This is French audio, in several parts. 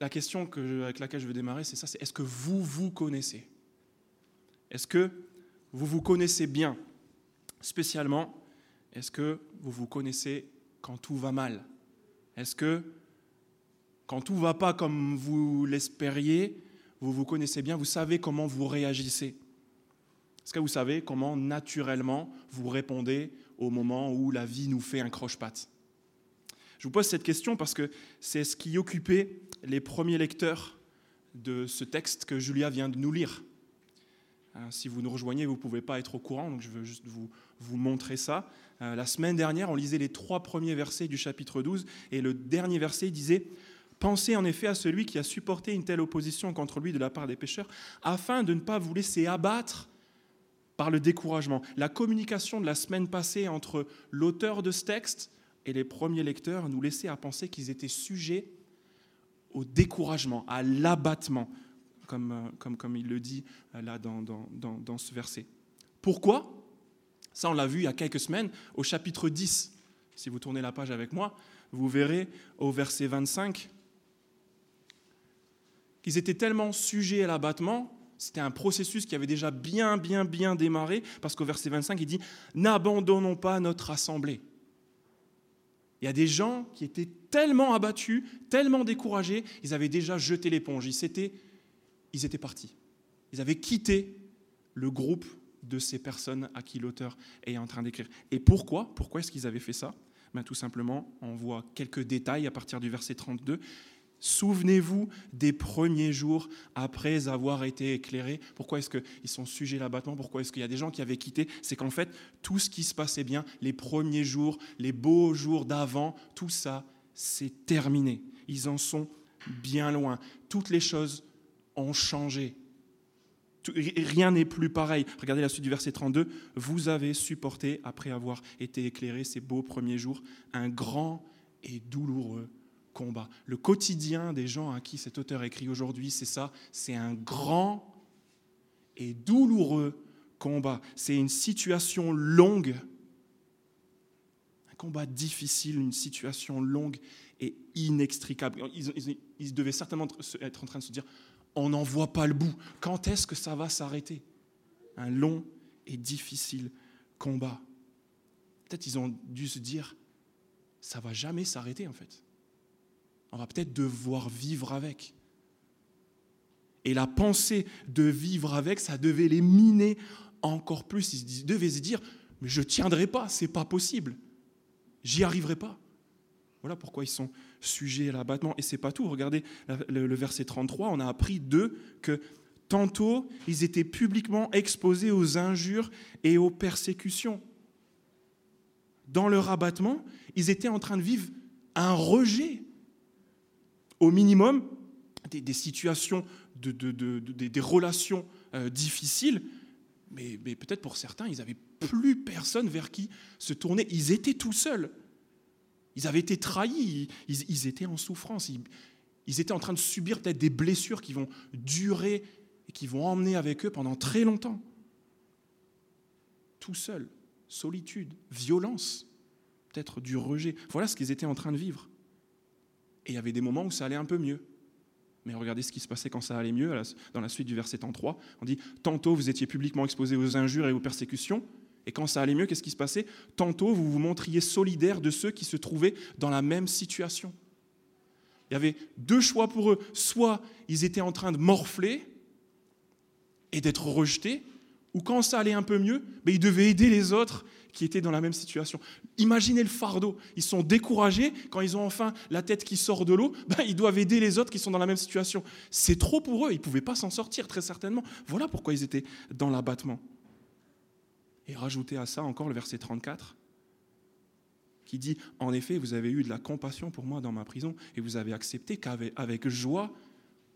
la question que avec laquelle je veux démarrer, c'est ça, c'est est-ce que vous vous connaissez? Est-ce que vous vous connaissez bien? Spécialement, est-ce que vous vous connaissez quand tout va mal? Est-ce que quand tout va pas comme vous l'espériez, vous vous connaissez bien, vous savez comment vous réagissez? Est-ce que vous savez comment naturellement vous répondez au moment où la vie nous fait un croche-patte? Je vous pose cette question parce que c'est ce qui occupait les premiers lecteurs de ce texte que Julia vient de nous lire. Hein, si vous nous rejoignez, vous ne pouvez pas être au courant, donc je veux juste vous, vous montrer ça. Euh, la semaine dernière, on lisait les trois premiers versets du chapitre 12, et le dernier verset disait Pensez en effet à celui qui a supporté une telle opposition contre lui de la part des pécheurs, afin de ne pas vous laisser abattre par le découragement. La communication de la semaine passée entre l'auteur de ce texte et les premiers lecteurs nous laissait à penser qu'ils étaient sujets au découragement, à l'abattement, comme, euh, comme, comme il le dit euh, là dans, dans, dans, dans ce verset. Pourquoi? Ça, on l'a vu il y a quelques semaines au chapitre 10. Si vous tournez la page avec moi, vous verrez au verset 25 qu'ils étaient tellement sujets à l'abattement, c'était un processus qui avait déjà bien, bien, bien démarré, parce qu'au verset 25, il dit, N'abandonnons pas notre assemblée. Il y a des gens qui étaient tellement abattus, tellement découragés, ils avaient déjà jeté l'éponge, ils étaient, partis. Ils avaient quitté le groupe de ces personnes à qui l'auteur est en train d'écrire. Et pourquoi Pourquoi est-ce qu'ils avaient fait ça? Ben, Tout simplement, on voit quelques détails à partir du verset 32. Souvenez-vous des premiers jours après avoir été éclairés. Pourquoi est-ce qu'ils sont sujets à l'abattement? Pourquoi est-ce qu'il y a des gens qui avaient quitté? C'est qu'en fait, tout ce qui se passait bien, les premiers jours, les beaux jours d'avant, tout ça, c'est terminé. Ils en sont bien loin. Toutes les choses ont changé. Rien n'est plus pareil. Regardez la suite du verset 32. Vous avez supporté, après avoir été éclairés ces beaux premiers jours, un grand et douloureux Le quotidien des gens à qui cet auteur écrit aujourd'hui, c'est ça, c'est un grand et douloureux combat. C'est une situation longue, un combat difficile, une situation longue et inextricable. Ils, devaient certainement être en train de se dire, on n'en voit pas le bout. Quand est-ce que ça va s'arrêter? Un long et difficile combat. Peut-être ils ont dû se dire, ça va jamais s'arrêter en fait on va peut-être devoir vivre avec. Et la pensée de vivre avec, ça devait les miner encore plus. Ils devaient se dire, mais je tiendrai pas, c'est pas possible. J'y arriverai pas. Voilà pourquoi ils sont sujets à l'abattement. Et c'est pas tout. Regardez le verset 33, on a appris d'eux que tantôt ils étaient publiquement exposés aux injures et aux persécutions. Dans leur abattement, ils étaient en train de vivre un rejet au minimum des, situations, de, des relations euh, difficiles, mais, peut-être pour certains, ils n'avaient plus personne vers qui se tourner. Ils étaient tout seuls. Ils avaient été trahis, ils, étaient en souffrance, ils, ils étaient en train de subir peut-être des blessures qui vont durer et qui vont emmener avec eux pendant très longtemps. Tout seuls, solitude, violence, peut-être du rejet. Voilà ce qu'ils étaient en train de vivre. Et il y avait des moments où ça allait un peu mieux. Mais regardez ce qui se passait quand ça allait mieux, dans la suite du verset 33. On dit Tantôt vous étiez publiquement exposés aux injures et aux persécutions, et quand ça allait mieux, qu'est-ce qui se passait? Tantôt vous vous montriez solidaire de ceux qui se trouvaient dans la même situation. Il y avait deux choix pour eux. Soit ils étaient en train de morfler et d'être rejetés, ou quand ça allait un peu mieux, mais ils devaient aider les autres qui étaient dans la même situation. Imaginez le fardeau. Ils sont découragés quand ils ont enfin la tête qui sort de l'eau. Ben, ils doivent aider les autres qui sont dans la même situation. C'est trop pour eux. Ils ne pouvaient pas s'en sortir, très certainement. Voilà pourquoi ils étaient dans l'abattement. Et rajoutez à ça encore le verset 34 qui dit, en effet, vous avez eu de la compassion pour moi dans ma prison et vous avez accepté qu'avec avec joie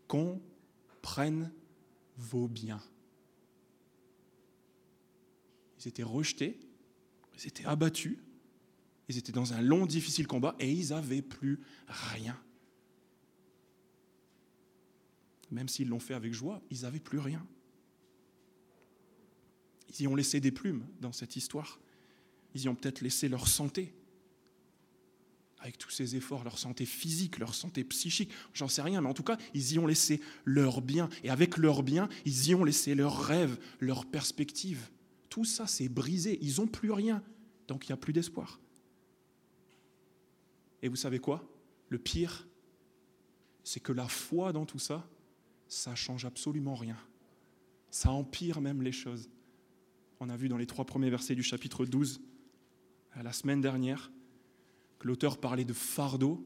qu'on prenne vos biens. Ils étaient rejetés, ils étaient abattus, ils étaient dans un long, difficile combat et ils n'avaient plus rien. Même s'ils l'ont fait avec joie, ils n'avaient plus rien. Ils y ont laissé des plumes dans cette histoire. Ils y ont peut-être laissé leur santé. avec tous ces efforts, leur santé physique, leur santé psychique, j'en sais rien, mais en tout cas, ils y ont laissé leur bien. Et avec leur bien, ils y ont laissé leurs rêves, leurs perspectives. Tout ça, c'est brisé. Ils n'ont plus rien. Donc il n'y a plus d'espoir. Et vous savez quoi? Le pire, c'est que la foi dans tout ça, ça change absolument rien. Ça empire même les choses. On a vu dans les trois premiers versets du chapitre 12, la semaine dernière, que l'auteur parlait de fardeau.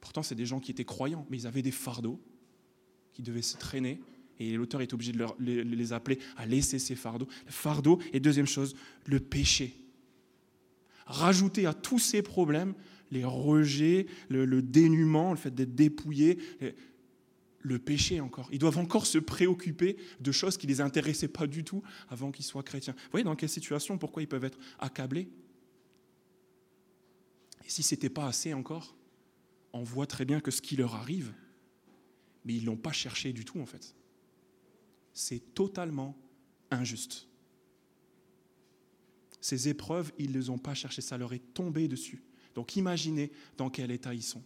Pourtant, c'est des gens qui étaient croyants, mais ils avaient des fardeaux qui devaient se traîner. Et l'auteur est obligé de les appeler à laisser ces fardeaux. Le fardeau, et deuxième chose, le péché. Rajouter à tous ces problèmes les rejets, le, dénuement, le fait d'être dépouillé, le péché encore. Ils doivent encore se préoccuper de choses qui ne les intéressaient pas du tout avant qu'ils soient chrétiens. Vous voyez dans quelle situation, pourquoi ils peuvent être accablés? Et si ce n'était pas assez encore, on voit très bien que ce qui leur arrive, mais ils ne l'ont pas cherché du tout en fait. C'est totalement injuste. Ces épreuves, ils ne les ont pas cherchées, ça leur est tombé dessus. Donc imaginez dans quel état ils sont.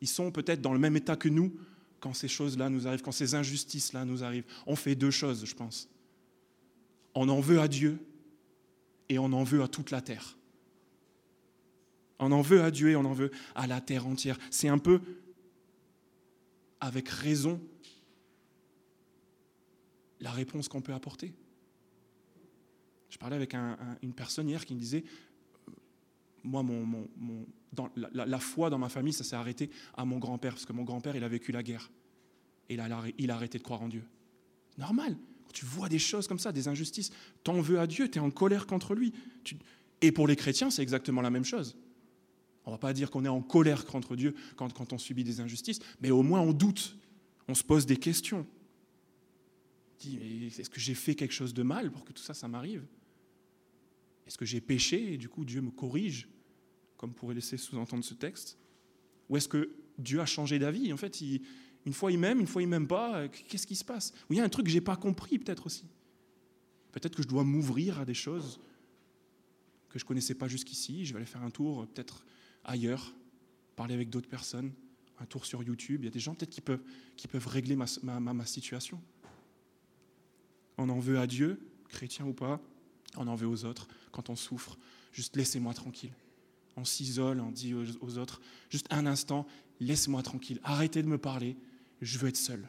Ils sont peut-être dans le même état que nous quand ces choses-là nous arrivent, quand ces injustices-là nous arrivent. On fait deux choses, je pense. On en veut à Dieu et on en veut à toute la terre. On en veut à Dieu et on en veut à la terre entière. C'est un peu, avec raison, la réponse qu'on peut apporter. Je parlais avec une personne hier qui me disait, euh, moi, dans, la, foi dans ma famille, ça s'est arrêté à mon grand-père, parce que mon grand-père, il a vécu la guerre. Et il a, arrêté de croire en Dieu. Normal. Quand tu vois des choses comme ça, des injustices, t'en veux à Dieu, tu es en colère contre lui. Et pour les chrétiens, c'est exactement la même chose. On ne va pas dire qu'on est en colère contre Dieu quand on subit des injustices, mais au moins on doute, on se pose des questions. Est-ce que j'ai fait quelque chose de mal pour que tout ça, ça m'arrive? Est-ce que j'ai péché et du coup Dieu me corrige, comme pourrait laisser sous-entendre ce texte? Ou est-ce que Dieu a changé d'avis? En fait, une fois il m'aime, une fois il m'aime pas, qu'est-ce qui se passe? Ou il y a un truc que je n'ai pas compris peut-être aussi. Peut-être que je dois m'ouvrir à des choses que je connaissais pas jusqu'ici, je vais aller faire un tour peut-être ailleurs, parler avec d'autres personnes, un tour sur YouTube. Il y a des gens peut-être qui peuvent, régler ma, situation. On en veut à Dieu, chrétien ou pas, on en veut aux autres. Quand on souffre, juste laissez-moi tranquille. On s'isole, on dit aux, autres, juste un instant, laissez-moi tranquille, arrêtez de me parler, je veux être seul.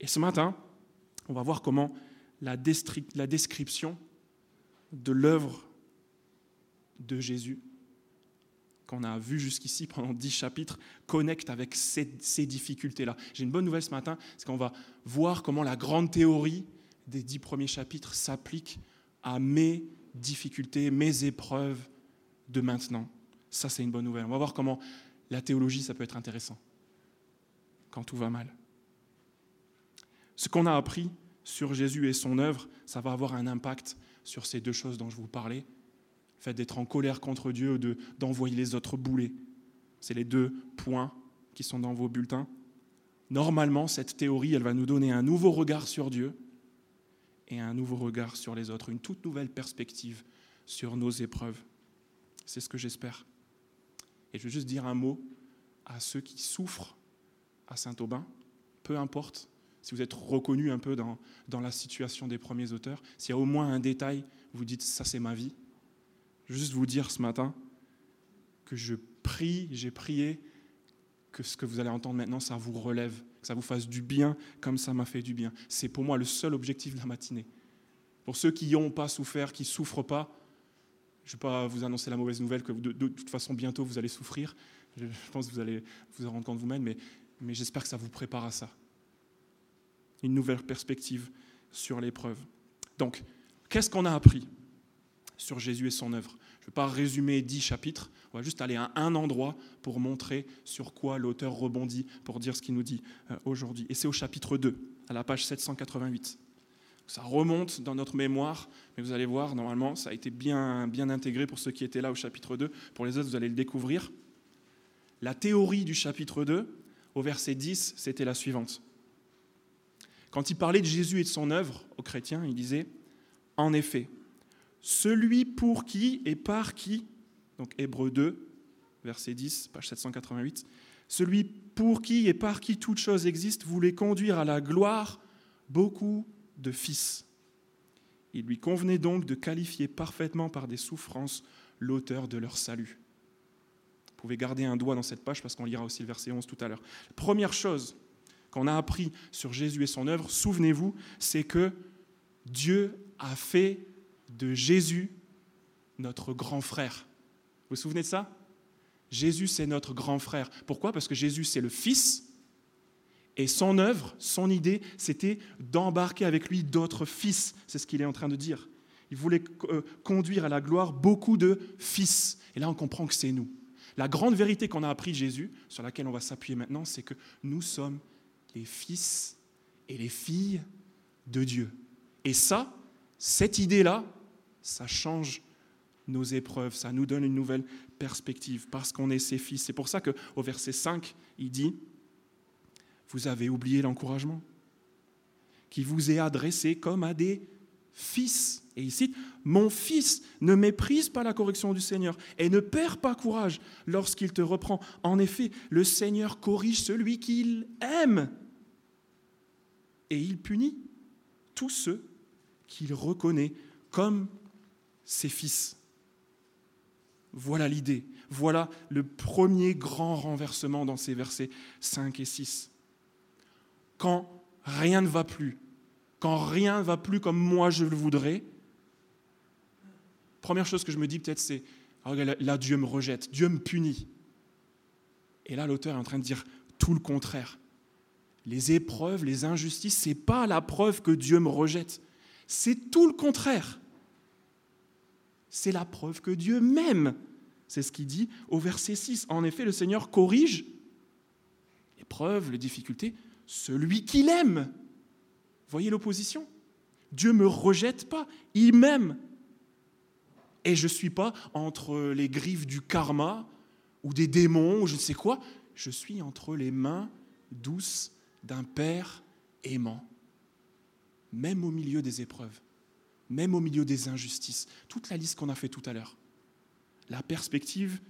Et ce matin, on va voir comment la, la description de l'œuvre de Jésus qu'on a vu jusqu'ici pendant dix chapitres connecte avec ces, ces difficultés-là. J'ai une bonne nouvelle ce matin, c'est qu'on va voir comment la grande théorie des dix premiers chapitres s'applique à mes difficultés, mes épreuves de maintenant. Ça, c'est une bonne nouvelle. On va voir comment la théologie, ça peut être intéressant quand tout va mal. Ce qu'on a appris sur Jésus et son œuvre, ça va avoir un impact sur ces deux choses dont je vous parlais, fait d'être en colère contre Dieu ou d'envoyer les autres bouler. C'est les deux points qui sont dans vos bulletins. Normalement, cette théorie, elle va nous donner un nouveau regard sur Dieu et un nouveau regard sur les autres, une toute nouvelle perspective sur nos épreuves. C'est ce que j'espère. Et je veux juste dire un mot à ceux qui souffrent à Saint-Aubin, peu importe si vous êtes reconnu un peu dans, dans la situation des premiers auteurs, s'il y a au moins un détail, vous dites ça c'est ma vie, je veux juste vous dire ce matin que je prie, j'ai prié que ce que vous allez entendre maintenant, ça vous relève, que ça vous fasse du bien comme ça m'a fait du bien. C'est pour moi le seul objectif de la matinée. Pour ceux qui n'ont pas souffert, qui ne souffrent pas, je ne vais pas vous annoncer la mauvaise nouvelle que de, toute façon bientôt vous allez souffrir. Je, pense que vous allez vous en rendre compte vous-même, mais, mais j'espère que ça vous prépare à ça. Une nouvelle perspective sur l'épreuve. Donc, qu'est-ce qu'on a appris? Sur Jésus et son œuvre. Je ne vais pas résumer dix chapitres, on va juste aller à un endroit pour montrer sur quoi l'auteur rebondit pour dire ce qu'il nous dit euh, aujourd'hui. Et c'est au chapitre 2, à la page 788. Ça remonte dans notre mémoire, mais vous allez voir, normalement, ça a été bien, bien intégré pour ceux qui étaient là au chapitre 2. Pour les autres, vous allez le découvrir. La théorie du chapitre 2, au verset 10, c'était la suivante. Quand il parlait de Jésus et de son œuvre aux chrétiens, il disait, En effet, celui pour qui et par qui, Donc Hébreu 2, verset 10, page 788. Celui pour qui et par qui toute chose existe voulait conduire à la gloire beaucoup de fils. Il lui convenait donc de qualifier parfaitement par des souffrances l'auteur de leur salut. Vous pouvez garder un doigt dans cette page parce qu'on lira aussi le verset 11 tout à l'heure. Première chose qu'on a appris sur Jésus et son œuvre, souvenez-vous, c'est que Dieu a fait de Jésus notre grand frère. Vous vous souvenez de ça? Jésus, c'est notre grand frère. Pourquoi? Parce que Jésus, c'est le Fils. Et son œuvre, son idée, c'était d'embarquer avec lui d'autres fils. C'est ce qu'il est en train de dire. Il voulait euh, conduire à la gloire beaucoup de fils. Et là, on comprend que c'est nous. La grande vérité qu'on a appris Jésus, sur laquelle on va s'appuyer maintenant, c'est que nous sommes les fils et les filles de Dieu. Et ça, cette idée-là, ça change nos épreuves, ça nous donne une nouvelle perspective parce qu'on est ses fils. C'est pour ça qu'au verset 5, il dit, vous avez oublié l'encouragement qui vous est adressé comme à des fils. Et il cite, Mon fils, ne méprise pas la correction du Seigneur et ne perd pas courage lorsqu'il te reprend. En effet, le Seigneur corrige celui qu'il aime et il punit tous ceux qu'il reconnaît comme ses fils. Voilà l'idée. Voilà le premier grand renversement dans ces versets 5 et 6. Quand rien ne va plus, quand rien ne va plus comme moi je le voudrais, première chose que je me dis peut-être c'est, ah, là Dieu me rejette, Dieu me punit. Et là l'auteur est en train de dire tout le contraire. Les épreuves, les injustices, ce n'est pas la preuve que Dieu me rejette. C'est tout le contraire c'est la preuve que Dieu m'aime. C'est ce qu'il dit au verset 6. En effet, le Seigneur corrige les preuves, les difficultés, celui qu'il aime. Voyez l'opposition Dieu me rejette pas, il m'aime. Et je ne suis pas entre les griffes du karma ou des démons ou je ne sais quoi. Je suis entre les mains douces d'un Père aimant, même au milieu des épreuves même au milieu des injustices. Toute la liste qu'on a fait tout à l'heure. La perspective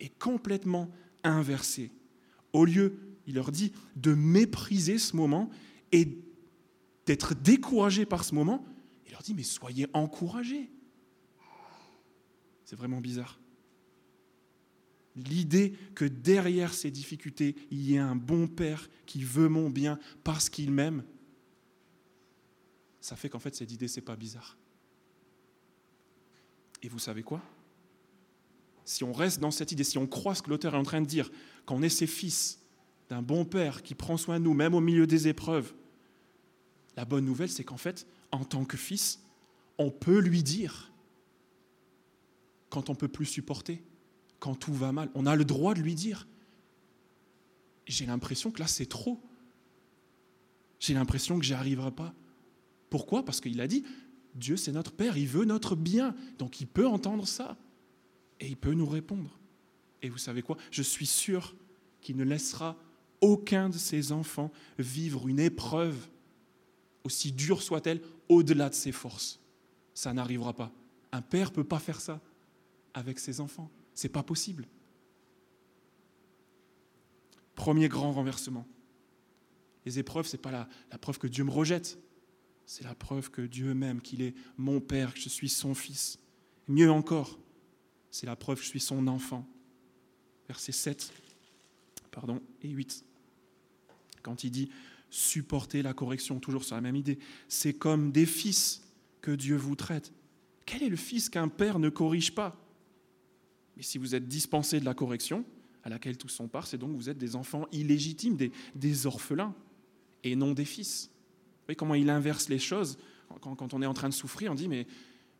est complètement inversée. Au lieu, il leur dit, de mépriser ce moment et d'être découragé par ce moment, il leur dit, mais soyez encouragés. C'est vraiment bizarre. L'idée que derrière ces difficultés, il y ait un bon Père qui veut mon bien parce qu'il m'aime, ça fait qu'en fait cette idée, c'est pas bizarre. Et vous savez quoi? Si on reste dans cette idée, si on croit ce que l'auteur est en train de dire, qu'on est ses fils d'un bon père qui prend soin de nous, même au milieu des épreuves, la bonne nouvelle, c'est qu'en fait, en tant que fils, on peut lui dire quand on peut plus supporter, quand tout va mal, on a le droit de lui dire. J'ai l'impression que là, c'est trop. J'ai l'impression que j'y arriverai pas. Pourquoi? Parce qu'il a dit, Dieu c'est notre Père, il veut notre bien, donc il peut entendre ça et il peut nous répondre. Et vous savez quoi? Je suis sûr qu'il ne laissera aucun de ses enfants vivre une épreuve, aussi dure soit-elle, au-delà de ses forces. Ça n'arrivera pas. Un père ne peut pas faire ça avec ses enfants. Ce n'est pas possible. Premier grand renversement. Les épreuves, ce n'est pas la, la preuve que Dieu me rejette. C'est la preuve que Dieu m'aime, qu'il est mon Père, que je suis son Fils. Mieux encore, c'est la preuve que je suis son enfant. Versets 7 pardon, et 8. Quand il dit supporter la correction, toujours sur la même idée, c'est comme des fils que Dieu vous traite. Quel est le fils qu'un père ne corrige pas? Mais si vous êtes dispensé de la correction, à laquelle tous sont part, c'est donc vous êtes des enfants illégitimes, des orphelins, et non des fils voyez comment il inverse les choses quand, on est en train de souffrir, on dit mais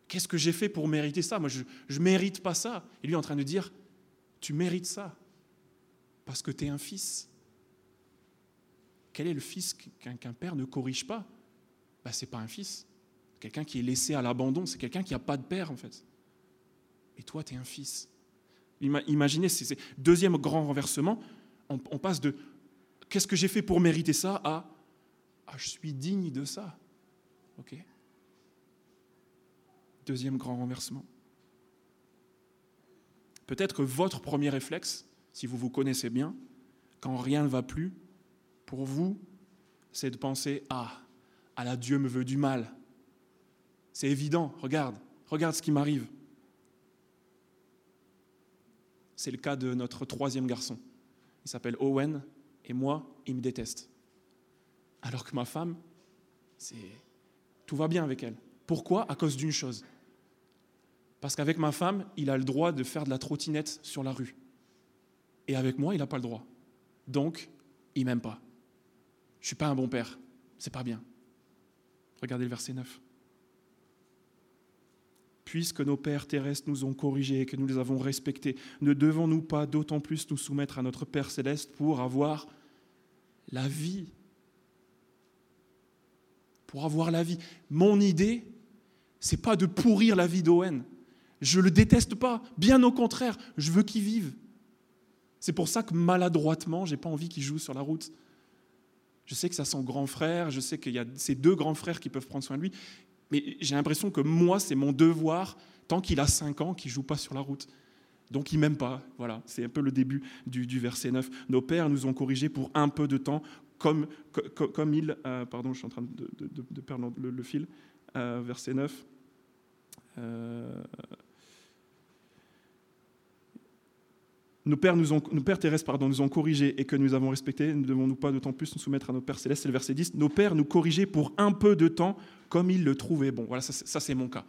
qu'est-ce que j'ai fait pour mériter ça? Moi, je ne mérite pas ça. Et lui est en train de dire, tu mérites ça parce que tu es un fils. Quel est le fils qu'un père ne corrige pas? Ben, Ce n'est pas un fils. Quelqu'un qui est laissé à l'abandon, c'est quelqu'un qui n'a pas de père en fait. Et toi, tu es un fils. Imaginez, c'est deuxième grand renversement, on, on passe de qu'est-ce que j'ai fait pour mériter ça? À ah, je suis digne de ça. OK Deuxième grand renversement. Peut-être que votre premier réflexe, si vous vous connaissez bien, quand rien ne va plus, pour vous, c'est de penser Ah, à la Dieu me veut du mal. C'est évident, regarde, regarde ce qui m'arrive. C'est le cas de notre troisième garçon. Il s'appelle Owen, et moi, il me déteste. Alors que ma femme, c'est tout va bien avec elle. Pourquoi? À cause d'une chose. Parce qu'avec ma femme, il a le droit de faire de la trottinette sur la rue. Et avec moi, il n'a pas le droit. Donc, il m'aime pas. Je suis pas un bon père. C'est pas bien. Regardez le verset 9. Puisque nos pères terrestres nous ont corrigés et que nous les avons respectés, ne devons-nous pas d'autant plus nous soumettre à notre Père céleste pour avoir la vie Pour avoir la vie. Mon idée, c'est pas de pourrir la vie d'Owen. Je le déteste pas, bien au contraire, je veux qu'il vive. C'est pour ça que maladroitement, j'ai pas envie qu'il joue sur la route. Je sais que ça son grand frère, je sais qu'il y a ces deux grands frères qui peuvent prendre soin de lui, mais j'ai l'impression que moi, c'est mon devoir, tant qu'il a 5 ans, qu'il joue pas sur la route. Donc il m'aime pas. Voilà, c'est un peu le début du, verset 9. Nos pères nous ont corrigés pour un peu de temps, comme, il... Euh, pardon, je suis en train de, perdre le, fil. Euh, verset 9. nos pères, nous ont, nos pères terrestres pardon, nous ont corrigés et que nous avons respectés, ne devons-nous pas d'autant plus nous soumettre à nos pères célestes C'est le verset 10. Nos pères nous corrigeaient pour un peu de temps comme ils le trouvaient bon. Voilà, ça c'est mon cas.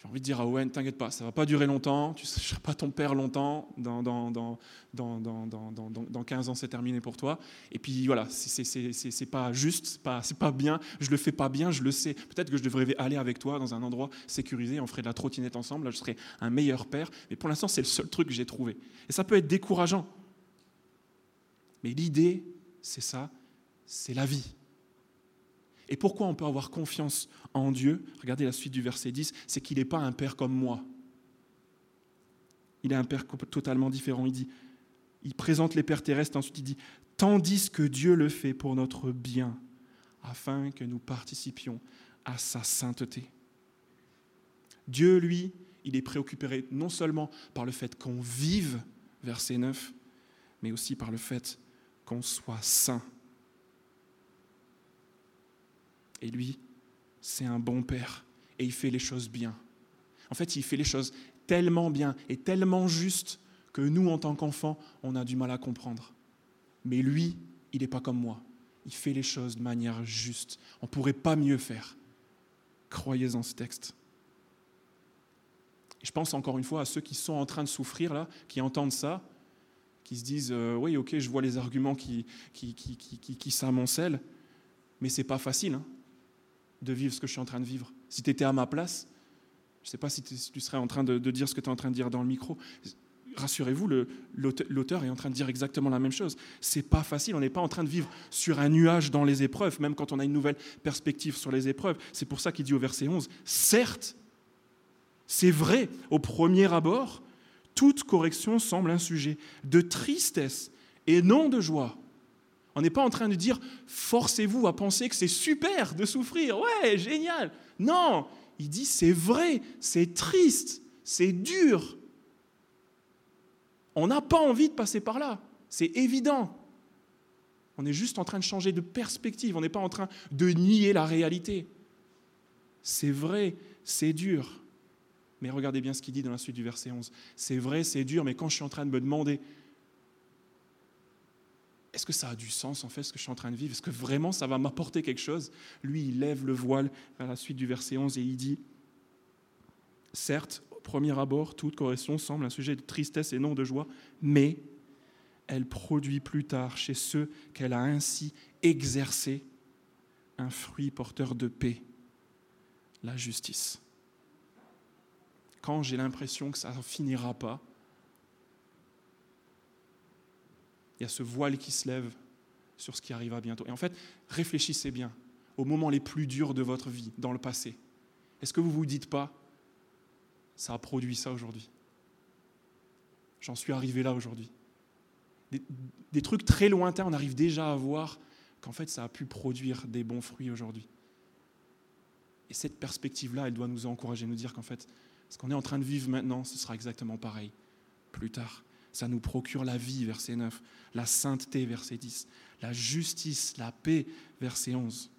J'ai envie de dire à Owen, t'inquiète pas, ça va pas durer longtemps, tu ne seras pas ton père longtemps, dans, dans, dans, dans 15 ans c'est terminé pour toi. Et puis voilà, c'est pas juste, c'est pas, pas bien, je le fais pas bien, je le sais. Peut-être que je devrais aller avec toi dans un endroit sécurisé, on ferait de la trottinette ensemble, là je serais un meilleur père. Mais pour l'instant c'est le seul truc que j'ai trouvé. Et ça peut être décourageant. Mais l'idée, c'est ça, c'est la vie. Et pourquoi on peut avoir confiance en Dieu? Regardez la suite du verset 10, c'est qu'il n'est pas un père comme moi. Il est un père totalement différent. Il dit, il présente les pères terrestres, ensuite il dit, tandis que Dieu le fait pour notre bien, afin que nous participions à sa sainteté. Dieu, lui, il est préoccupé non seulement par le fait qu'on vive, verset 9, mais aussi par le fait qu'on soit saint. Et lui, c'est un bon père et il fait les choses bien. En fait, il fait les choses tellement bien et tellement justes que nous, en tant qu'enfants, on a du mal à comprendre. Mais lui, il n'est pas comme moi. Il fait les choses de manière juste. On ne pourrait pas mieux faire. Croyez en ce texte. je pense encore une fois à ceux qui sont en train de souffrir, là, qui entendent ça, qui se disent euh, Oui, ok, je vois les arguments qui, qui, qui, qui, s'amoncellent, mais c'est pas facile. Hein de vivre ce que je suis en train de vivre. Si tu étais à ma place, je ne sais pas si tu serais en train de, dire ce que tu es en train de dire dans le micro. Rassurez-vous, l'auteur est en train de dire exactement la même chose. C'est pas facile, on n'est pas en train de vivre sur un nuage dans les épreuves, même quand on a une nouvelle perspective sur les épreuves. C'est pour ça qu'il dit au verset 11, certes, c'est vrai, au premier abord, toute correction semble un sujet de tristesse et non de joie. On n'est pas en train de dire forcez-vous à penser que c'est super de souffrir. Ouais, génial. Non, il dit c'est vrai, c'est triste, c'est dur. On n'a pas envie de passer par là. C'est évident. On est juste en train de changer de perspective. On n'est pas en train de nier la réalité. C'est vrai, c'est dur. Mais regardez bien ce qu'il dit dans la suite du verset 11. C'est vrai, c'est dur, mais quand je suis en train de me demander est-ce que ça a du sens en fait ce que je suis en train de vivre? Est-ce que vraiment ça va m'apporter quelque chose? Lui, il lève le voile à la suite du verset 11 et il dit, certes, au premier abord, toute correction semble un sujet de tristesse et non de joie, mais elle produit plus tard chez ceux qu'elle a ainsi exercé un fruit porteur de paix, la justice. Quand j'ai l'impression que ça ne finira pas, il y a ce voile qui se lève sur ce qui arrivera bientôt. Et en fait, réfléchissez bien aux moments les plus durs de votre vie dans le passé. Est-ce que vous ne vous dites pas, ça a produit ça aujourd'hui? J'en suis arrivé là aujourd'hui. Des, trucs très lointains, on arrive déjà à voir qu'en fait, ça a pu produire des bons fruits aujourd'hui. Et cette perspective-là, elle doit nous encourager, nous dire qu'en fait, ce qu'on est en train de vivre maintenant, ce sera exactement pareil plus tard. Ça nous procure la vie, verset 9, la sainteté, verset 10, la justice, la paix, verset 11.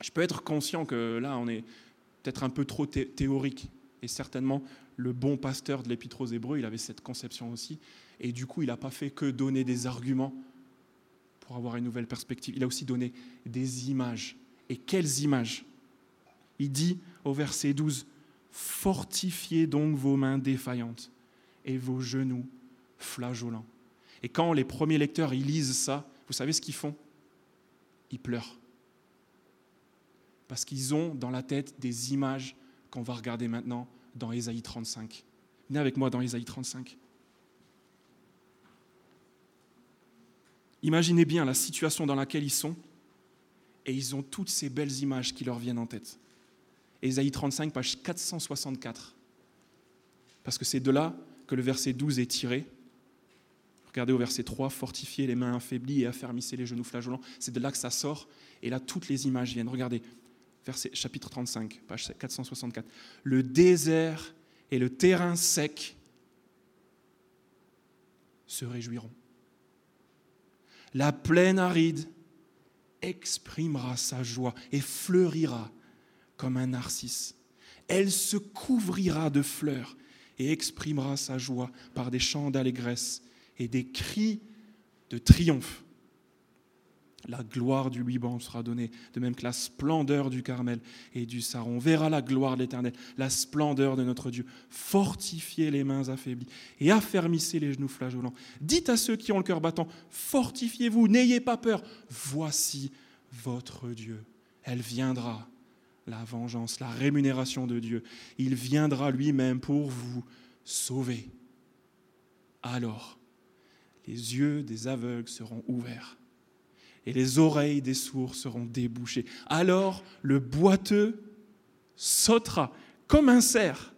Je peux être conscient que là, on est peut-être un peu trop théorique. Et certainement, le bon pasteur de l'Épître aux Hébreux, il avait cette conception aussi. Et du coup, il n'a pas fait que donner des arguments pour avoir une nouvelle perspective. Il a aussi donné des images. Et quelles images? Il dit au verset 12, Fortifiez donc vos mains défaillantes et vos genoux flageolants. Et quand les premiers lecteurs lisent ça, vous savez ce qu'ils font? Ils pleurent parce qu'ils ont dans la tête des images qu'on va regarder maintenant dans Ésaïe 35. Venez avec moi dans Ésaïe 35. Imaginez bien la situation dans laquelle ils sont et ils ont toutes ces belles images qui leur viennent en tête. Ésaïe 35, page 464. Parce que c'est de là que le verset 12 est tiré. Regardez au verset 3, fortifiez les mains affaiblies et affermissez les genoux flageolants. C'est de là que ça sort. Et là, toutes les images viennent. Regardez, verset, chapitre 35, page 464. Le désert et le terrain sec se réjouiront. La plaine aride exprimera sa joie et fleurira comme un narcisse. Elle se couvrira de fleurs et exprimera sa joie par des chants d'allégresse et des cris de triomphe. La gloire du Liban sera donnée, de même que la splendeur du Carmel et du Saron. On verra la gloire de l'Éternel, la splendeur de notre Dieu. Fortifiez les mains affaiblies et affermissez les genoux flageolants. Dites à ceux qui ont le cœur battant, fortifiez-vous, n'ayez pas peur. Voici votre Dieu. Elle viendra, la vengeance, la rémunération de Dieu. Il viendra lui-même pour vous sauver. Alors, les yeux des aveugles seront ouverts et les oreilles des sourds seront débouchées. Alors le boiteux sautera comme un cerf,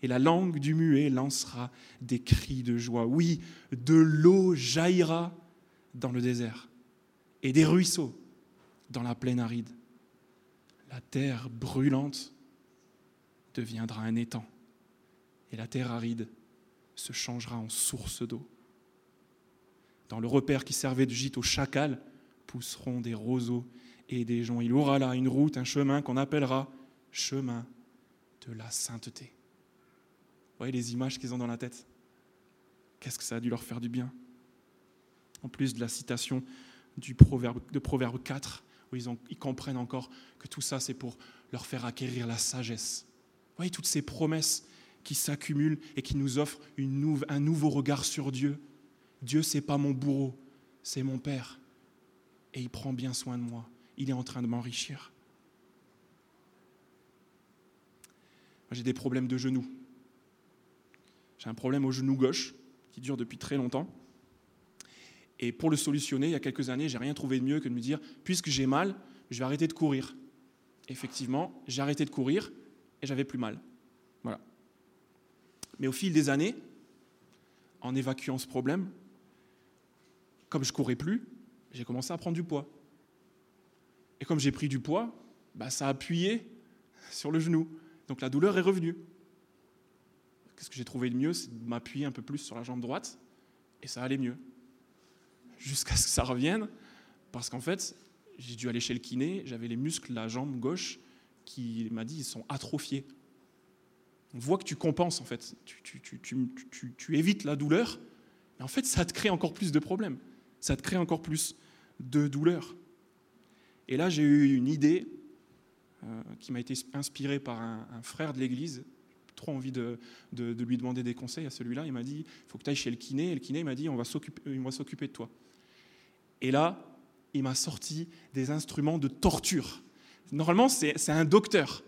et la langue du muet lancera des cris de joie. Oui, de l'eau jaillira dans le désert, et des ruisseaux dans la plaine aride. Terre brûlante deviendra un étang, et la terre aride se changera en source d'eau. Dans le repère qui servait de gîte au chacal, pousseront des roseaux et des joncs. Il aura là une route, un chemin qu'on appellera chemin de la sainteté. Vous voyez les images qu'ils ont dans la tête? Qu'est-ce que ça a dû leur faire du bien? En plus de la citation du proverbe, de Proverbe 4, ils, comprennent encore que tout ça, c'est pour leur faire acquérir la sagesse. Vous voyez toutes ces promesses qui s'accumulent et qui nous offrent un nouveau regard sur Dieu. Dieu, c'est pas mon bourreau, c'est mon Père et il prend bien soin de moi. Il est en train de m'enrichir. J'ai des problèmes de genoux. J'ai un problème au genou gauche qui dure depuis très longtemps. Et pour le solutionner, il y a quelques années, j'ai rien trouvé de mieux que de me dire puisque j'ai mal, je vais arrêter de courir. Effectivement, j'ai arrêté de courir et j'avais plus mal. Voilà. Mais au fil des années, en évacuant ce problème, comme je courais plus, j'ai commencé à prendre du poids. Et comme j'ai pris du poids, bah, ça a appuyé sur le genou. Donc la douleur est revenue. Qu'est-ce que j'ai trouvé de mieux C'est de m'appuyer un peu plus sur la jambe droite, et ça allait mieux. Jusqu'à ce que ça revienne, parce qu'en fait, j'ai dû aller chez le kiné, j'avais les muscles la jambe gauche qui m'a dit ils sont atrophiés. On voit que tu compenses en fait, tu, tu évites la douleur, mais en fait ça te crée encore plus de problèmes, ça te crée encore plus de douleur. Et là, j'ai eu une idée euh, qui m'a été inspirée par un, frère de l'Église. Trop envie de, lui demander des conseils à celui-là. Il m'a dit, il faut que tu ailles chez le kiné. Et le kiné m'a dit, on va s'occuper de toi. Et là, il m'a sorti des instruments de torture. Normalement, c'est un docteur.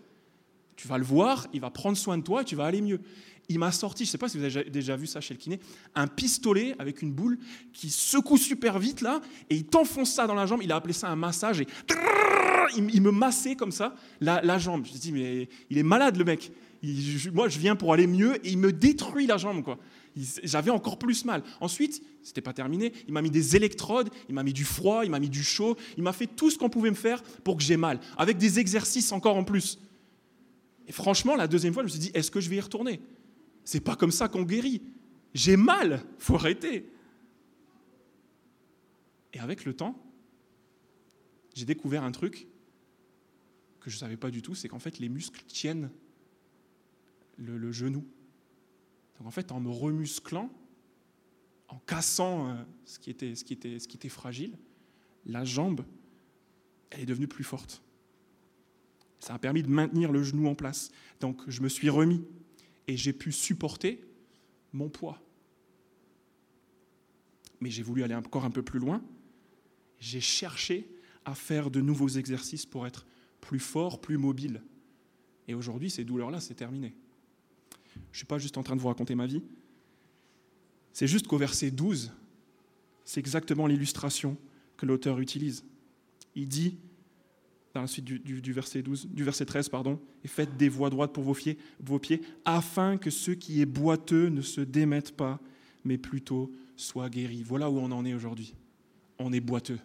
Tu vas le voir, il va prendre soin de toi et tu vas aller mieux il m'a sorti, je ne sais pas si vous avez déjà vu ça chez le kiné, un pistolet avec une boule qui secoue super vite là, et il t'enfonce ça dans la jambe. Il a appelé ça un massage et il me massait comme ça la, jambe. Je me dit, mais il est malade le mec. Moi, je viens pour aller mieux et il me détruit la jambe. J'avais encore plus mal. Ensuite, c'était pas terminé. Il m'a mis des électrodes, il m'a mis du froid, il m'a mis du chaud, il m'a fait tout ce qu'on pouvait me faire pour que j'ai mal, avec des exercices encore en plus. Et franchement, la deuxième fois, je me suis dit, est-ce que je vais y retourner? C'est pas comme ça qu'on guérit. J'ai mal, faut arrêter. Et avec le temps, j'ai découvert un truc que je savais pas du tout, c'est qu'en fait les muscles tiennent le, genou. Donc en fait, en me remusclant, en cassant euh, ce, qui était, ce, qui était, ce qui était fragile, la jambe, elle est devenue plus forte. Ça a permis de maintenir le genou en place. Donc je me suis remis et j'ai pu supporter mon poids. Mais j'ai voulu aller encore un peu plus loin. J'ai cherché à faire de nouveaux exercices pour être plus fort, plus mobile. Et aujourd'hui, ces douleurs-là, c'est terminé. Je ne suis pas juste en train de vous raconter ma vie. C'est juste qu'au verset 12, c'est exactement l'illustration que l'auteur utilise. Il dit, dans la suite du, verset 12, du verset 13, pardon, et faites des voies droites pour vos pieds, vos pieds, afin que ceux qui est boiteux ne se démettent pas, mais plutôt soient guéris. Voilà où on en est aujourd'hui. On est boiteux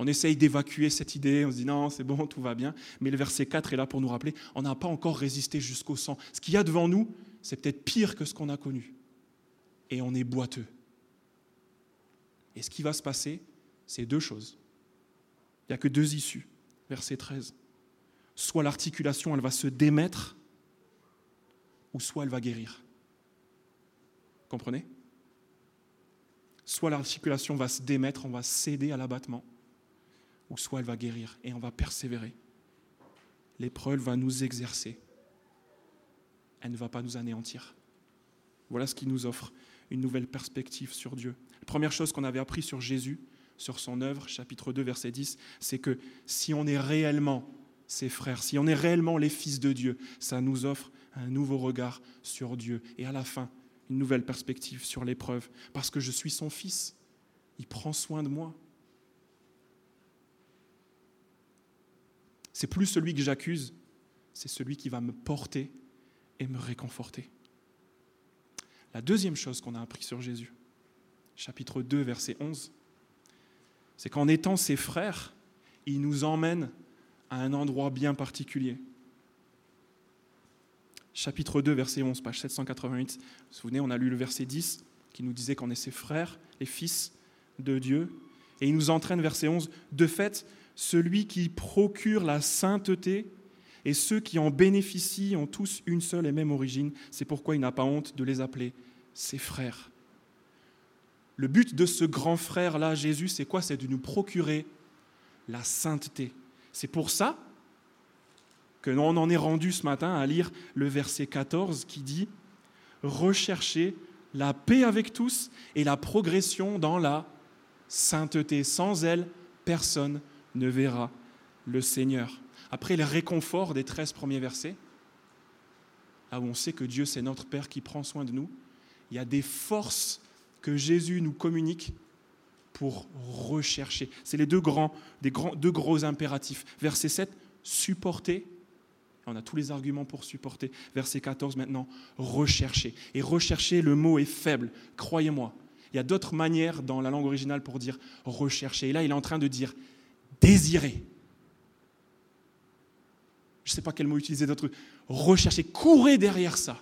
on essaye d'évacuer cette idée, on se dit non, c'est bon, tout va bien. Mais le verset 4 est là pour nous rappeler, on n'a pas encore résisté jusqu'au sang. Ce qu'il y a devant nous, c'est peut-être pire que ce qu'on a connu. Et on est boiteux. Et ce qui va se passer, c'est deux choses. Il n'y a que deux issues. Verset 13. Soit l'articulation, elle va se démettre, ou soit elle va guérir. Comprenez? Soit l'articulation va se démettre, on va céder à l'abattement, ou soit elle va guérir et on va persévérer. L'épreuve va nous exercer. Elle ne va pas nous anéantir. Voilà ce qui nous offre une nouvelle perspective sur Dieu. La première chose qu'on avait appris sur Jésus, sur son œuvre, chapitre 2, verset 10, c'est que si on est réellement ses frères, si on est réellement les fils de Dieu, ça nous offre un nouveau regard sur Dieu. Et à la fin, une nouvelle perspective sur l'épreuve. Parce que je suis son fils. Il prend soin de moi. C'est plus celui que j'accuse, c'est celui qui va me porter et me réconforter. La deuxième chose qu'on a appris sur Jésus, chapitre 2, verset 11, c'est qu'en étant ses frères, il nous emmène à un endroit bien particulier. Chapitre 2, verset 11, page 788. Vous vous souvenez, on a lu le verset 10 qui nous disait qu'on est ses frères, les fils de Dieu. Et il nous entraîne, verset 11, de fait, celui qui procure la sainteté, et ceux qui en bénéficient ont tous une seule et même origine. C'est pourquoi il n'a pas honte de les appeler ses frères. Le but de ce grand frère-là, Jésus, c'est quoi? C'est de nous procurer la sainteté. C'est pour ça que l'on en est rendu ce matin à lire le verset 14 qui dit Recherchez la paix avec tous et la progression dans la sainteté. Sans elle, personne ne verra le Seigneur. Après le réconfort des 13 premiers versets, là où on sait que Dieu c'est notre Père qui prend soin de nous, il y a des forces que Jésus nous communique pour rechercher. C'est les deux grands, grands, deux gros impératifs. Verset 7, supporter. On a tous les arguments pour supporter. Verset 14 maintenant, rechercher. Et rechercher, le mot est faible, croyez-moi. Il y a d'autres manières dans la langue originale pour dire rechercher. Et là, il est en train de dire désirer. Je ne sais pas quel mot utiliser d'autre. Rechercher, courez derrière ça.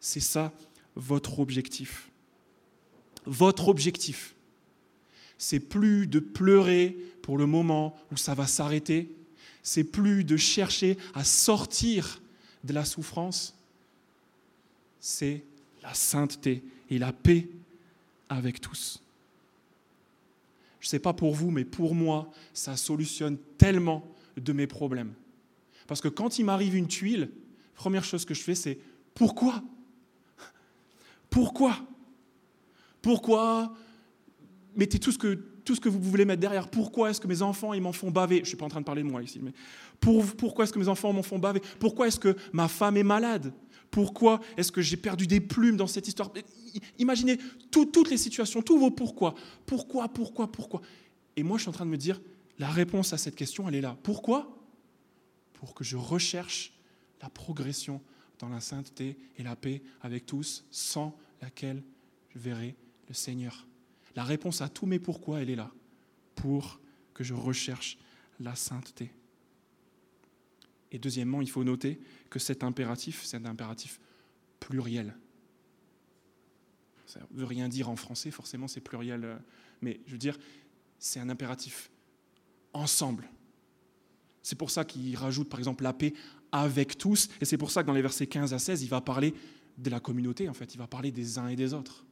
C'est ça votre objectif. Votre objectif, c'est plus de pleurer pour le moment où ça va s'arrêter, c'est plus de chercher à sortir de la souffrance, c'est la sainteté et la paix avec tous. Je ne sais pas pour vous, mais pour moi, ça solutionne tellement de mes problèmes. Parce que quand il m'arrive une tuile, première chose que je fais, c'est pourquoi? Pourquoi? Pourquoi? Mettez tout ce, que, vous voulez mettre derrière. Pourquoi est-ce que mes enfants, ils m'en font baver? Je ne suis pas en train de parler de moi ici, mais pourquoi est-ce que mes enfants m'en font baver? Pourquoi est-ce que ma femme est malade? Pourquoi est-ce que j'ai perdu des plumes dans cette histoire? Imaginez toutes les situations, tous vos pourquoi. Pourquoi, pourquoi, pourquoi? Et moi, je suis en train de me dire, la réponse à cette question, elle est là. Pourquoi? Pour que je recherche la progression dans la sainteté et la paix avec tous, sans laquelle je verrai le Seigneur. La réponse à tous mes pourquoi, elle est là. Pour que je recherche la sainteté. Et deuxièmement, il faut noter que cet impératif, c'est un impératif pluriel. Ça ne veut rien dire en français, forcément c'est pluriel, euh, mais je veux dire, c'est un impératif ensemble. C'est pour ça qu'il rajoute par exemple la paix avec tous, et c'est pour ça que dans les versets 15 à 16, il va parler de la communauté, en fait, il va parler des uns et des autres.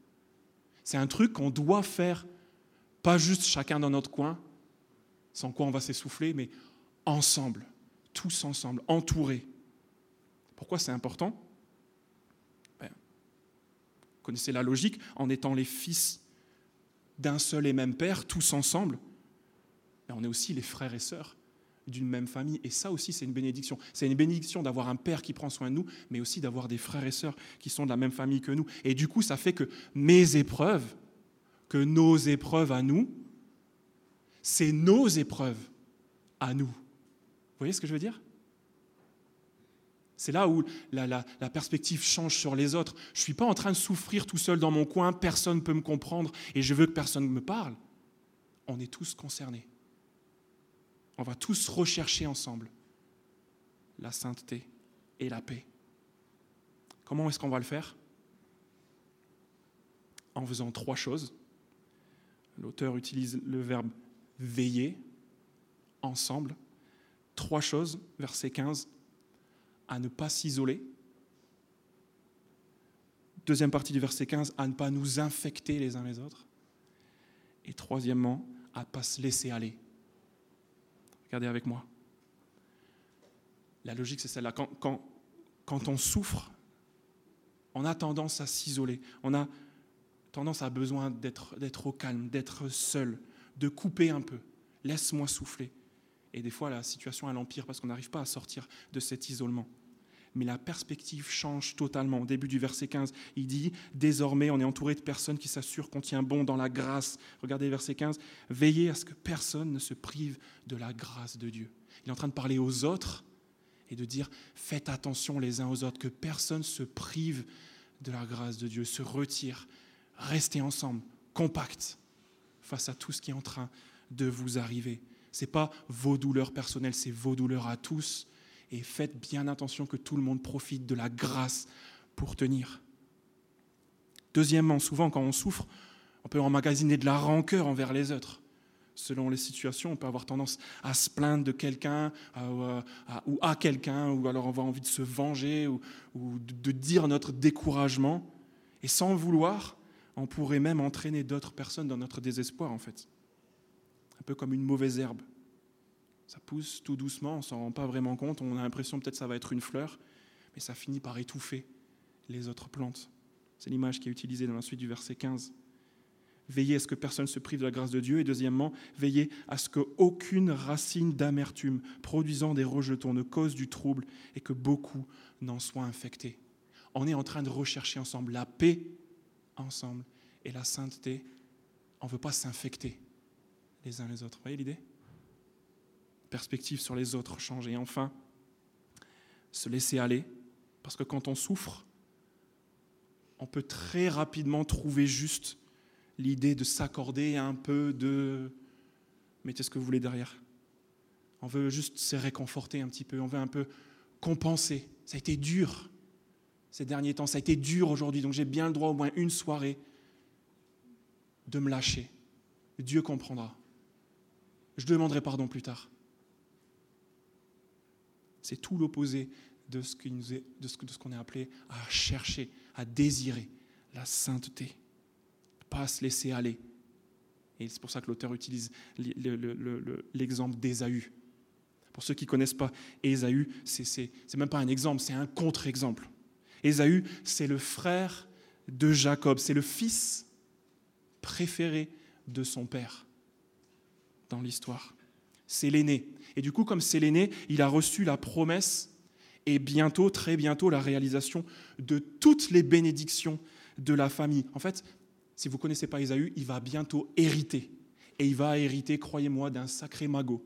C'est un truc qu'on doit faire, pas juste chacun dans notre coin, sans quoi on va s'essouffler, mais ensemble, tous ensemble, entourés. Pourquoi c'est important? Ben, Vous connaissez la logique, en étant les fils d'un seul et même Père, tous ensemble, ben, on est aussi les frères et sœurs d'une même famille. Et ça aussi, c'est une bénédiction. C'est une bénédiction d'avoir un père qui prend soin de nous, mais aussi d'avoir des frères et sœurs qui sont de la même famille que nous. Et du coup, ça fait que mes épreuves, que nos épreuves à nous, c'est nos épreuves à nous. Vous voyez ce que je veux dire? C'est là où la, perspective change sur les autres. Je ne suis pas en train de souffrir tout seul dans mon coin, personne ne peut me comprendre et je veux que personne me parle. On est tous concernés. On va tous rechercher ensemble la sainteté et la paix. Comment est-ce qu'on va le faire? En faisant trois choses. L'auteur utilise le verbe veiller ensemble. Trois choses, verset 15, à ne pas s'isoler. Deuxième partie du verset 15, à ne pas nous infecter les uns les autres. Et troisièmement, à ne pas se laisser aller. Regardez avec moi. La logique, c'est celle-là. Quand, quand, quand, on souffre, on a tendance à s'isoler. On a tendance à besoin d'être au calme, d'être seul, de couper un peu. Laisse-moi souffler. Et des fois, la situation, elle empire parce qu'on n'arrive pas à sortir de cet isolement mais la perspective change totalement. Au début du verset 15, il dit Désormais, on est entouré de personnes qui s'assurent qu'on tient bon dans la grâce. Regardez verset 15 Veillez à ce que personne ne se prive de la grâce de Dieu. Il est en train de parler aux autres et de dire Faites attention les uns aux autres, que personne se prive de la grâce de Dieu, se retire. Restez ensemble, compacts, face à tout ce qui est en train de vous arriver. Ce n'est pas vos douleurs personnelles, c'est vos douleurs à tous et faites bien attention que tout le monde profite de la grâce pour tenir. Deuxièmement, souvent quand on souffre, on peut emmagasiner de la rancœur envers les autres. Selon les situations, on peut avoir tendance à se plaindre de quelqu'un ou à quelqu'un, ou alors avoir envie de se venger ou, ou de dire notre découragement. Et sans vouloir, on pourrait même entraîner d'autres personnes dans notre désespoir, en fait. Un peu comme une mauvaise herbe. Ça pousse tout doucement, on s'en rend pas vraiment compte, on a l'impression peut-être que ça va être une fleur, mais ça finit par étouffer les autres plantes. C'est l'image qui est utilisée dans la suite du verset 15. Veillez à ce que personne ne se prive de la grâce de Dieu. Et deuxièmement, veillez à ce qu'aucune racine d'amertume produisant des rejetons ne cause du trouble et que beaucoup n'en soient infectés. On est en train de rechercher ensemble la paix ensemble et la sainteté. On ne veut pas s'infecter les uns les autres. Vous voyez l'idée? Perspective sur les autres change. Et enfin, se laisser aller, parce que quand on souffre, on peut très rapidement trouver juste l'idée de s'accorder un peu de... Mettez ce que vous voulez derrière. On veut juste se réconforter un petit peu, on veut un peu compenser. Ça a été dur ces derniers temps, ça a été dur aujourd'hui, donc j'ai bien le droit au moins une soirée de me lâcher. Dieu comprendra. Je demanderai pardon plus tard. C'est tout l'opposé de ce qu'on est, appelé à chercher, à désirer, la sainteté. Pas à se laisser aller. Et c'est pour ça que l'auteur utilise l'exemple d'Ésaü. Pour ceux qui ne connaissent pas Ésaü, c'est même pas un exemple, c'est un contre-exemple. Ésaü, c'est le frère de Jacob, c'est le fils préféré de son père l'histoire c'est l'aîné. Et du coup, comme c'est l'aîné, il a reçu la promesse et bientôt, très bientôt, la réalisation de toutes les bénédictions de la famille. En fait, si vous ne connaissez pas Ésaü, il va bientôt hériter. Et il va hériter, croyez-moi, d'un sacré magot.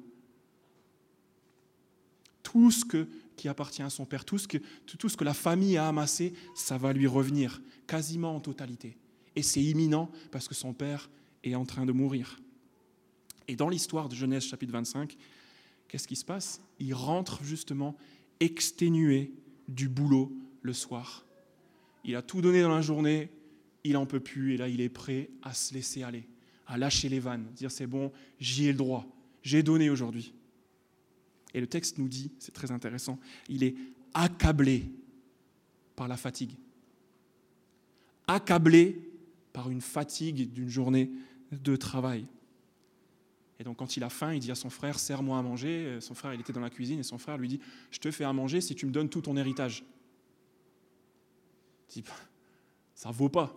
Tout ce que, qui appartient à son père, tout ce, que, tout ce que la famille a amassé, ça va lui revenir quasiment en totalité. Et c'est imminent parce que son père est en train de mourir. Et dans l'histoire de Genèse chapitre 25, qu'est-ce qui se passe? Il rentre justement exténué du boulot le soir. Il a tout donné dans la journée, il n'en peut plus, et là il est prêt à se laisser aller, à lâcher les vannes, dire c'est bon, j'y ai le droit, j'ai donné aujourd'hui. Et le texte nous dit, c'est très intéressant, il est accablé par la fatigue. Accablé par une fatigue d'une journée de travail. Et donc quand il a faim, il dit à son frère, serre-moi à manger. Son frère, il était dans la cuisine, et son frère lui dit, je te fais à manger si tu me donnes tout ton héritage. Il dit, ça vaut pas.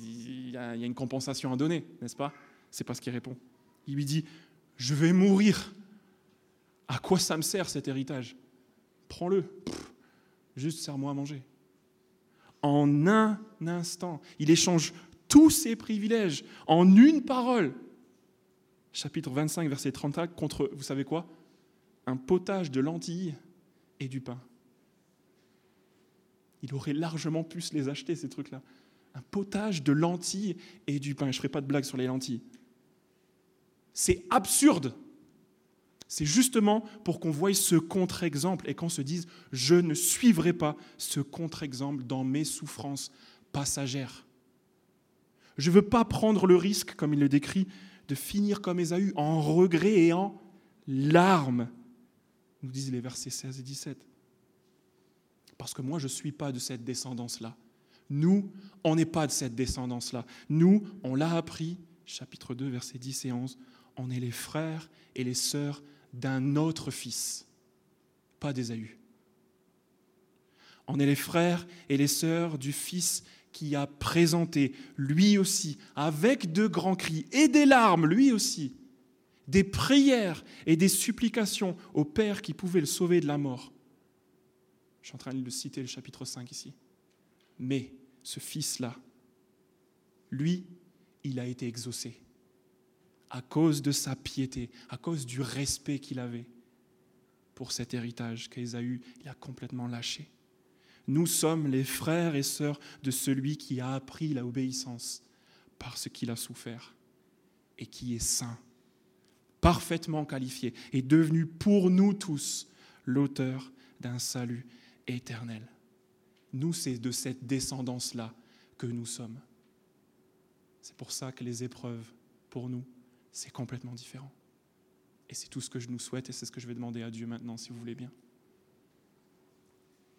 Il y a une compensation à donner, n'est-ce pas? C'est pas ce qu'il répond. Il lui dit, je vais mourir. À quoi ça me sert cet héritage? Prends-le. Juste serre-moi à manger. En un instant, il échange tous ses privilèges en une parole chapitre 25, verset 34, contre, vous savez quoi? Un potage de lentilles et du pain. Il aurait largement pu se les acheter, ces trucs-là. Un potage de lentilles et du pain. Je ne ferai pas de blague sur les lentilles. C'est absurde. C'est justement pour qu'on voie ce contre-exemple et qu'on se dise, je ne suivrai pas ce contre-exemple dans mes souffrances passagères. Je ne veux pas prendre le risque, comme il le décrit, de finir comme Ésaü, en regret et en larmes, nous disent les versets 16 et 17. Parce que moi, je ne suis pas de cette descendance-là. Nous, on n'est pas de cette descendance-là. Nous, on l'a appris, chapitre 2, versets 10 et 11, on est les frères et les sœurs d'un autre fils, pas d'Ésaü. On est les frères et les sœurs du fils qui a présenté, lui aussi, avec de grands cris et des larmes, lui aussi, des prières et des supplications au Père qui pouvait le sauver de la mort. Je suis en train de citer le chapitre 5 ici. Mais ce fils-là, lui, il a été exaucé à cause de sa piété, à cause du respect qu'il avait pour cet héritage qu'Ésaü a complètement lâché. Nous sommes les frères et sœurs de celui qui a appris la obéissance parce qu'il a souffert et qui est saint, parfaitement qualifié et devenu pour nous tous l'auteur d'un salut éternel. Nous, c'est de cette descendance-là que nous sommes. C'est pour ça que les épreuves, pour nous, c'est complètement différent. Et c'est tout ce que je nous souhaite et c'est ce que je vais demander à Dieu maintenant, si vous voulez bien.